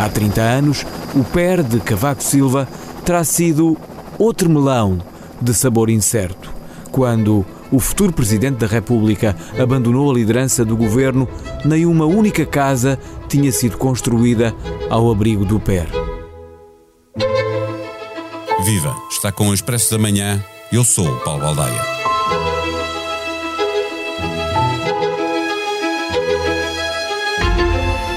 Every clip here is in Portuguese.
Há 30 anos, o PER de Cavaco Silva terá sido outro melão de sabor incerto, quando o futuro Presidente da República abandonou a liderança do governo, nem uma única casa tinha sido construída ao abrigo do PER. Viva! Está com o Expresso da Manhã. Eu sou o Paulo Baldaia.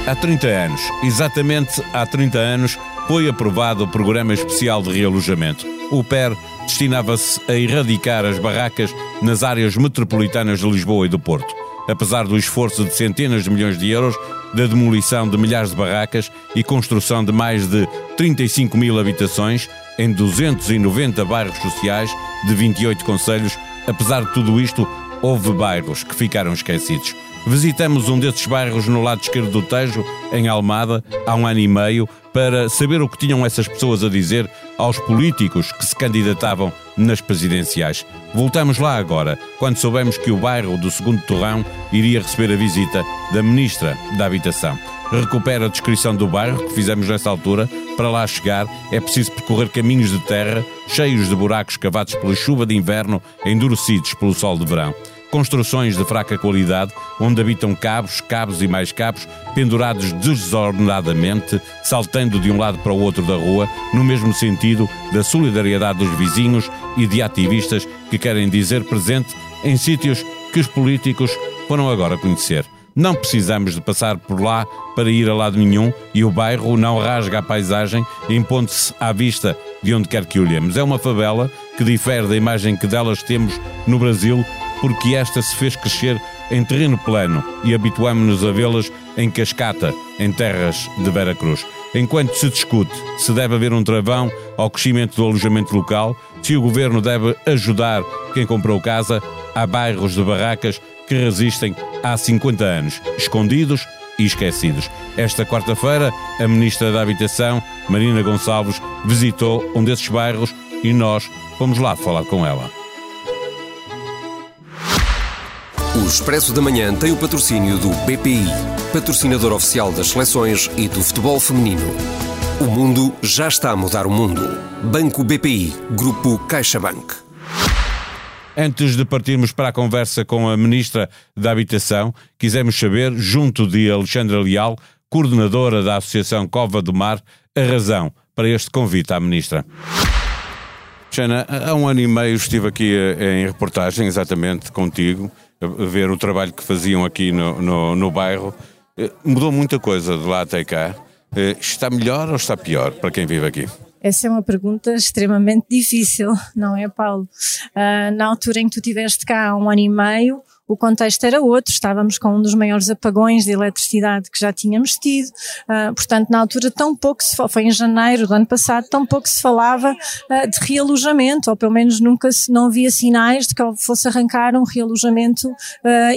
Há 30 anos, exatamente há 30 anos, foi aprovado o Programa Especial de Realojamento. O PER destinava-se a erradicar as barracas nas áreas metropolitanas de Lisboa e do Porto. Apesar do esforço de centenas de milhões de euros, da demolição de milhares de barracas e construção de mais de 35 mil habitações em 290 bairros sociais de 28 conselhos, apesar de tudo isto, houve bairros que ficaram esquecidos. Visitamos um desses bairros no lado esquerdo do Tejo, em Almada, há um ano e meio, para saber o que tinham essas pessoas a dizer aos políticos que se candidatavam nas presidenciais. Voltamos lá agora, quando soubemos que o bairro do Segundo Torrão iria receber a visita da Ministra da Habitação. Recupera a descrição do bairro que fizemos nessa altura. Para lá chegar, é preciso percorrer caminhos de terra cheios de buracos cavados pela chuva de inverno, endurecidos pelo sol de verão construções de fraca qualidade, onde habitam cabos, cabos e mais cabos, pendurados desordenadamente, saltando de um lado para o outro da rua, no mesmo sentido da solidariedade dos vizinhos e de ativistas que querem dizer presente em sítios que os políticos foram agora conhecer. Não precisamos de passar por lá para ir a lado nenhum e o bairro não rasga a paisagem, impondo-se à vista de onde quer que olhemos. É uma favela que difere da imagem que delas temos no Brasil porque esta se fez crescer em terreno plano e habituámos-nos a vê-las em cascata, em terras de Vera Cruz. Enquanto se discute se deve haver um travão ao crescimento do alojamento local, se o governo deve ajudar quem comprou casa, há bairros de barracas que resistem há 50 anos, escondidos e esquecidos. Esta quarta-feira, a Ministra da Habitação, Marina Gonçalves, visitou um desses bairros e nós fomos lá falar com ela. O Expresso da Manhã tem o patrocínio do BPI, patrocinador oficial das seleções e do futebol feminino. O mundo já está a mudar o mundo. Banco BPI, Grupo CaixaBank. Antes de partirmos para a conversa com a Ministra da Habitação, quisemos saber, junto de Alexandra Leal, coordenadora da Associação Cova do Mar, a razão para este convite à Ministra. Xana, há um ano e meio estive aqui eh, em reportagem, exatamente contigo, ver o trabalho que faziam aqui no, no, no bairro. Eh, mudou muita coisa de lá até cá. Eh, está melhor ou está pior para quem vive aqui? Essa é uma pergunta extremamente difícil, não é, Paulo? Uh, na altura em que tu estiveste cá há um ano e meio, o contexto era outro, estávamos com um dos maiores apagões de eletricidade que já tínhamos tido, uh, portanto, na altura, tão pouco se foi em janeiro do ano passado, tão pouco se falava uh, de realojamento, ou pelo menos nunca se, não havia sinais de que fosse arrancar um realojamento uh,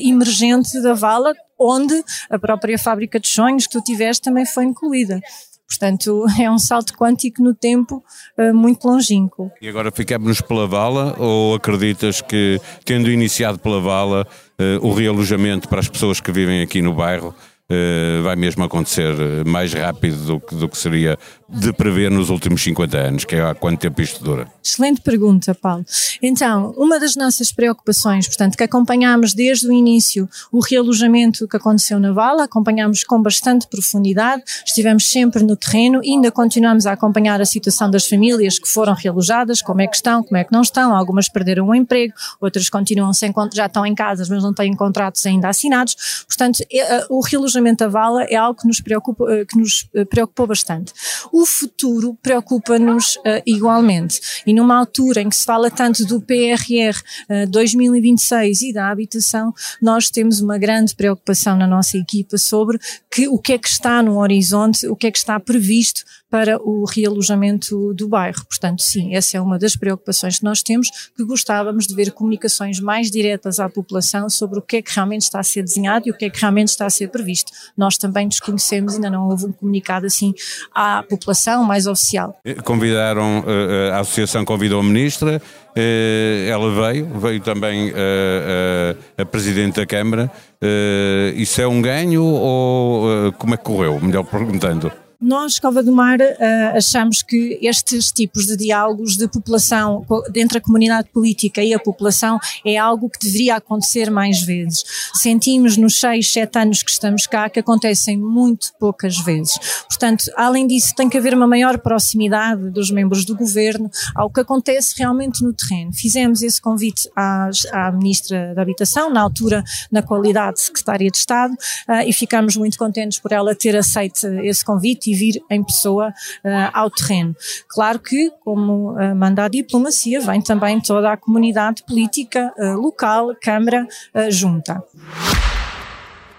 emergente da vala, onde a própria fábrica de sonhos que tu tiveste também foi incluída. Portanto, é um salto quântico no tempo uh, muito longínquo. E agora ficamos pela vala ou acreditas que, tendo iniciado pela vala, uh, o realojamento para as pessoas que vivem aqui no bairro uh, vai mesmo acontecer mais rápido do que, do que seria de prever nos últimos 50 anos, que é há quanto tempo isto dura? Excelente pergunta, Paulo. Então, uma das nossas preocupações, portanto, que acompanhámos desde o início o realojamento que aconteceu na Vala, acompanhámos com bastante profundidade, estivemos sempre no terreno ainda continuamos a acompanhar a situação das famílias que foram realojadas, como é que estão, como é que não estão, algumas perderam o emprego, outras continuam sem, já estão em casas, mas não têm contratos ainda assinados. Portanto, é, o realojamento da Vala é algo que nos, preocupa, eh, que nos eh, preocupou bastante. O futuro preocupa-nos uh, igualmente. E numa altura em que se fala tanto do PRR uh, 2026 e da habitação, nós temos uma grande preocupação na nossa equipa sobre que, o que é que está no horizonte, o que é que está previsto para o realojamento do bairro. Portanto, sim, essa é uma das preocupações que nós temos, que gostávamos de ver comunicações mais diretas à população sobre o que é que realmente está a ser desenhado e o que é que realmente está a ser previsto. Nós também desconhecemos, ainda não houve um comunicado assim à população mais oficial. Convidaram, eh, a associação convidou a ministra, eh, ela veio, veio também a, a, a Presidente da Câmara. Eh, isso é um ganho ou como é que correu? Melhor perguntando. Nós, Cova do Mar, uh, achamos que estes tipos de diálogos de população, entre a comunidade política e a população, é algo que deveria acontecer mais vezes. Sentimos nos seis, sete anos que estamos cá que acontecem muito poucas vezes. Portanto, além disso, tem que haver uma maior proximidade dos membros do governo ao que acontece realmente no terreno. Fizemos esse convite à, Ministra da Habitação, na altura, na qualidade de Secretária de Estado, uh, e ficamos muito contentes por ela ter aceito esse convite e vir em pessoa uh, ao terreno. Claro que, como uh, manda a diplomacia, vem também toda a comunidade política uh, local, Câmara, junta.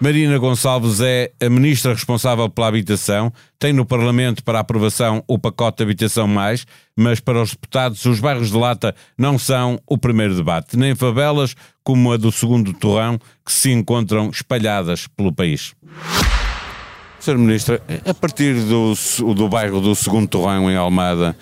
Marina Gonçalves é a ministra responsável pela habitação, tem no Parlamento para aprovação o pacote de habitação mais, mas para os deputados os bairros de lata não são o primeiro debate, nem favelas como a do segundo torrão que se encontram espalhadas pelo país. Sr. Ministro, a partir do, do bairro do Segundo Torrão, em Almada,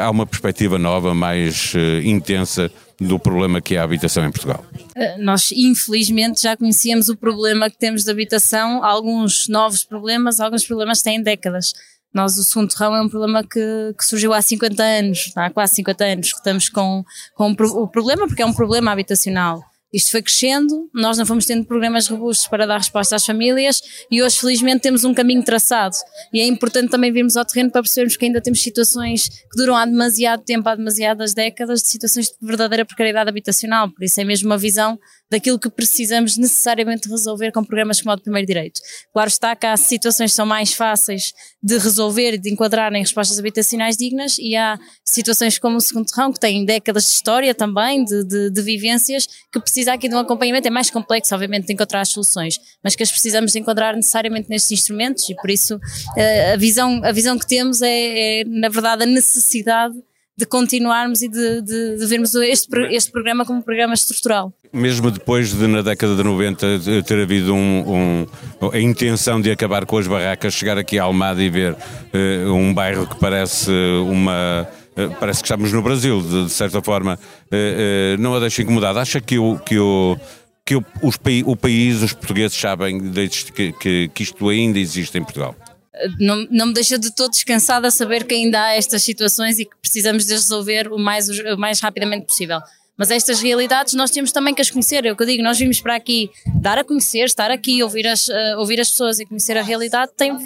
há uma perspectiva nova, mais uh, intensa do problema que é a habitação em Portugal? Eh, nós, infelizmente, já conhecíamos o problema que temos de habitação, alguns novos problemas, alguns problemas têm décadas. Nós, o segundo torrão é um problema que, que, surgiu há 50 anos, há quase 50 anos que estamos com, com o problema, porque é um problema habitacional. Isto foi crescendo, nós não fomos tendo programas robustos para dar resposta às famílias e hoje, felizmente, temos um caminho traçado. E é importante também virmos ao terreno para percebermos que ainda temos situações que duram há demasiado tempo, há demasiadas décadas, de situações de verdadeira precariedade habitacional. Por isso é mesmo uma visão daquilo que precisamos necessariamente resolver com programas como o de primeiro direito. Claro está que há situações que são mais fáceis de resolver e de enquadrar em respostas habitacionais dignas e há situações como o segundo terrão, que têm décadas de história também, de, de, de vivências, que precisa aqui de um acompanhamento. É mais complexo, obviamente, de encontrar as soluções, mas que as precisamos enquadrar necessariamente nestes instrumentos e por isso eh, a visão, a visão que temos é, é na verdade, a necessidade de continuarmos e de, de, de vermos este, este programa como um programa estrutural. Mesmo depois de, na década de 90, ter havido um, um, a intenção de acabar com as barracas, chegar aqui a Almada e ver uh, um bairro que parece uma. Uh, parece que estamos no Brasil, de, de certa forma, uh, não a deixa incomodada. Acha que o. Que o que o, os, o país, os portugueses sabem que, que, que isto ainda existe em Portugal? Não, não me deixa de todo descansada saber que ainda há estas situações e que precisamos de resolver o mais, o mais rapidamente possível. Mas estas realidades nós temos também que as conhecer. É o que eu digo, nós vimos para aqui dar a conhecer, estar aqui, ouvir as, uh, ouvir as pessoas e conhecer a realidade, tem,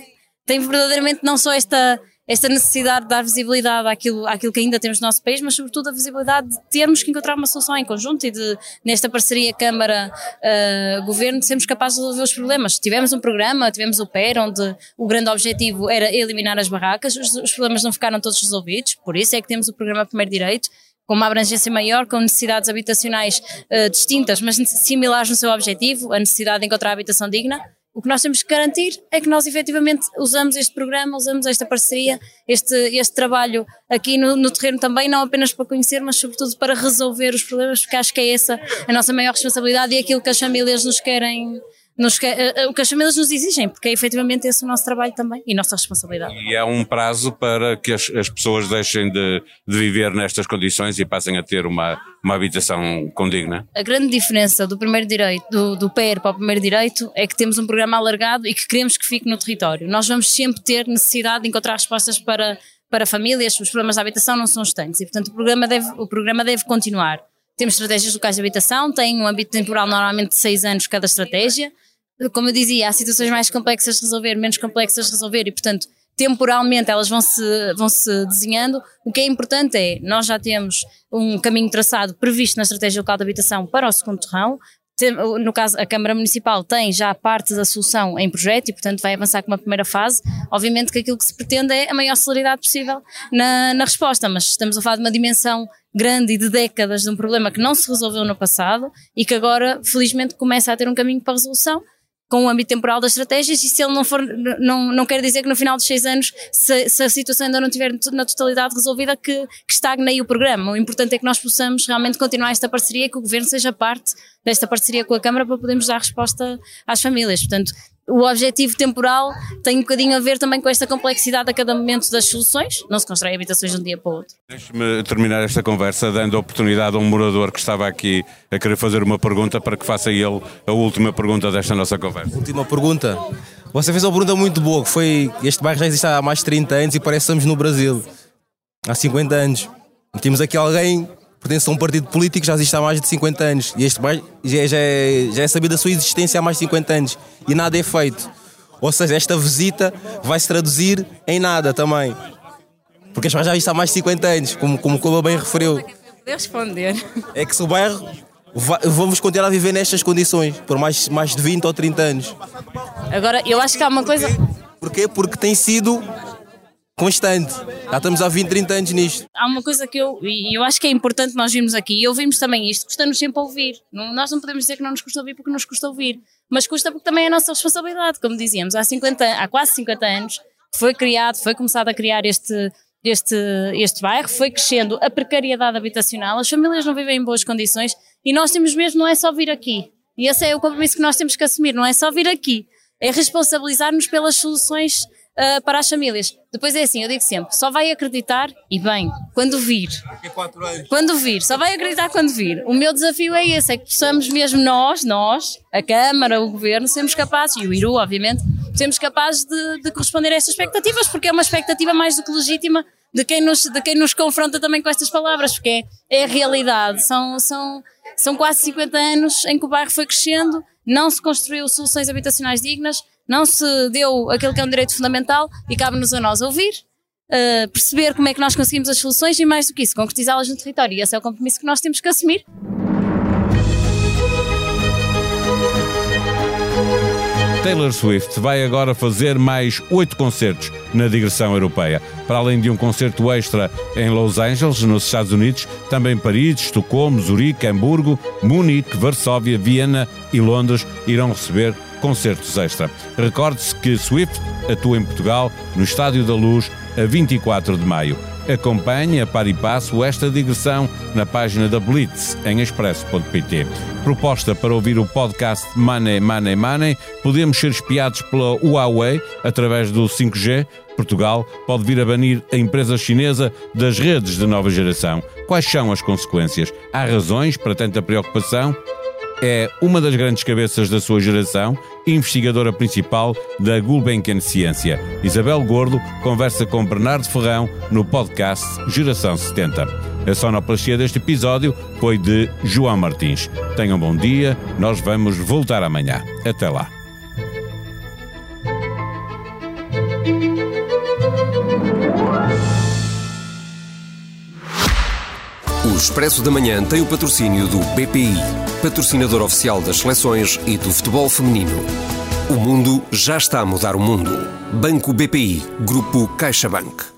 tem verdadeiramente não só esta, esta necessidade de dar visibilidade àquilo, àquilo que ainda temos no nosso país, mas sobretudo a visibilidade de termos que encontrar uma solução em conjunto e de, nesta parceria Câmara-Governo, uh, sermos capazes de resolver os problemas. Tivemos um programa, tivemos o PER, onde o grande objetivo era eliminar as barracas, os, os problemas não ficaram todos resolvidos, por isso é que temos o programa Primeiro Direito, com uma abrangência maior, com necessidades habitacionais uh, distintas, mas similares no seu objetivo, a necessidade de encontrar habitação digna. O que nós temos que garantir é que nós efetivamente usamos este programa, usamos esta parceria, este, este trabalho aqui no, no, terreno também, não apenas para conhecer, mas sobretudo para resolver os problemas, porque acho que é essa a nossa maior responsabilidade e aquilo que as famílias nos querem, nos, eh, eh, o que as famílias nos exigem, porque é efetivamente esse o nosso trabalho também e nossa responsabilidade. E há um prazo para que as, as pessoas deixem de, de, viver nestas condições e passem a ter uma, uma habitação condigna? A grande diferença do primeiro direito, do, do PER para o primeiro direito, é que temos um programa alargado e que queremos que fique no território. Nós vamos sempre ter necessidade de encontrar respostas para, para famílias, os problemas da habitação não são estanques e, portanto, o programa deve, o programa deve continuar. Temos estratégias locais de habitação, tem um âmbito temporal normalmente de seis anos cada estratégia. Como eu dizia, há situações mais complexas de resolver, menos complexas de resolver e, portanto, temporalmente elas vão se, vão se desenhando. O que é importante é, nós já temos um caminho traçado previsto na estratégia local de habitação para o segundo terrão, no caso, a Câmara Municipal tem já parte da solução em projeto e, portanto, vai avançar com uma primeira fase. Obviamente que aquilo que se pretende é a maior celeridade possível na, na resposta, mas estamos a falar de uma dimensão grande e de décadas de um problema que não se resolveu no passado e que agora, felizmente, começa a ter um caminho para a resolução com o âmbito temporal das estratégias e se ele não for, não, não quer dizer que no final dos seis anos, se, se a situação ainda não estiver na totalidade resolvida, que, que estagne aí o programa. O importante é que nós possamos realmente continuar esta parceria e que o Governo seja parte desta parceria com a Câmara para podermos dar resposta às famílias. Portanto, o objetivo temporal tem um bocadinho a ver também com esta complexidade a cada momento das soluções. Não se constrói habitações de um dia para o outro. Deixe-me terminar esta conversa dando a oportunidade a um morador que estava aqui a querer fazer uma pergunta para que faça ele a última pergunta desta nossa conversa. Última pergunta. Você fez uma pergunta muito boa, que foi este bairro já existe há mais de 30 anos e parece que estamos no Brasil. Há 50 anos. Temos aqui alguém pertence a um partido político que já existe há mais de 50 anos. E este bairro já, já, é, já é sabido a sua existência há mais de 50 anos. E nada é feito. Ou seja, esta visita vai se traduzir em nada também. Porque este bairro já existe há mais de 50 anos, como, como o Coba bem referiu. responder. É que se o bairro vamos continuar a viver nestas condições por mais, mais de 20 ou 30 anos. Agora, eu acho que há uma coisa. Porquê? Porque tem sido constante. Já estamos há 20, 30 anos nisto. Há uma coisa que eu, e eu acho que é importante nós virmos aqui, e ouvimos também isto, custa-nos sempre ouvir. Nós não podemos dizer que não nos custa ouvir porque nos custa ouvir, mas custa porque também é a nossa responsabilidade, como dizíamos, há, 50, há quase 50 anos foi criado, foi começado a criar este, este, este bairro, foi crescendo a precariedade habitacional, as famílias não vivem em boas condições e nós temos mesmo, não é só vir aqui. E esse é o compromisso que nós temos que assumir, não é só vir aqui, é responsabilizar-nos pelas soluções uh, para as famílias. Depois é assim, eu digo sempre, só vai acreditar, e bem, quando vir. Quando vir, só vai acreditar quando vir. O meu desafio é esse, é que possamos mesmo nós, nós, a Câmara, o Governo, sermos capazes, e o IRU, obviamente, sermos capazes de, de corresponder a estas expectativas, porque é uma expectativa mais do que legítima de quem nos, de quem nos confronta também com estas palavras, porque é, é a realidade. São, são, são quase 50 anos em que o bairro foi crescendo, não se construiu soluções habitacionais dignas, não se deu aquilo que é um direito fundamental e cabe-nos a nós ouvir, uh, perceber como é que nós conseguimos as soluções e, mais do que isso, concretizá-las no território. E esse é o compromisso que nós temos que assumir. Taylor Swift vai agora fazer mais oito concertos na digressão europeia. Para além de um concerto extra em Los Angeles, nos Estados Unidos, também Paris, Estocolmo, Zurique, Hamburgo, Munique, Varsóvia, Viena e Londres irão receber concertos extra. Recorde-se que Swift atua em Portugal, no Estádio da Luz, a 24 de maio. Acompanhe a par e passo esta digressão na página da Blitz em expresso.pt. Proposta para ouvir o podcast Money, Money, Money. Podemos ser espiados pela Huawei através do 5G. Portugal pode vir a banir a empresa chinesa das redes de nova geração. Quais são as consequências? Há razões para tanta preocupação? É uma das grandes cabeças da sua geração, investigadora principal da Gulbenkian Ciência. Isabel Gordo conversa com Bernardo Ferrão no podcast Geração 70. A sonoplastia deste episódio foi de João Martins. Tenham um bom dia, nós vamos voltar amanhã. Até lá. O Expresso da Manhã tem o patrocínio do BPI, patrocinador oficial das seleções e do futebol feminino. O mundo já está a mudar o mundo. Banco BPI, Grupo CaixaBank.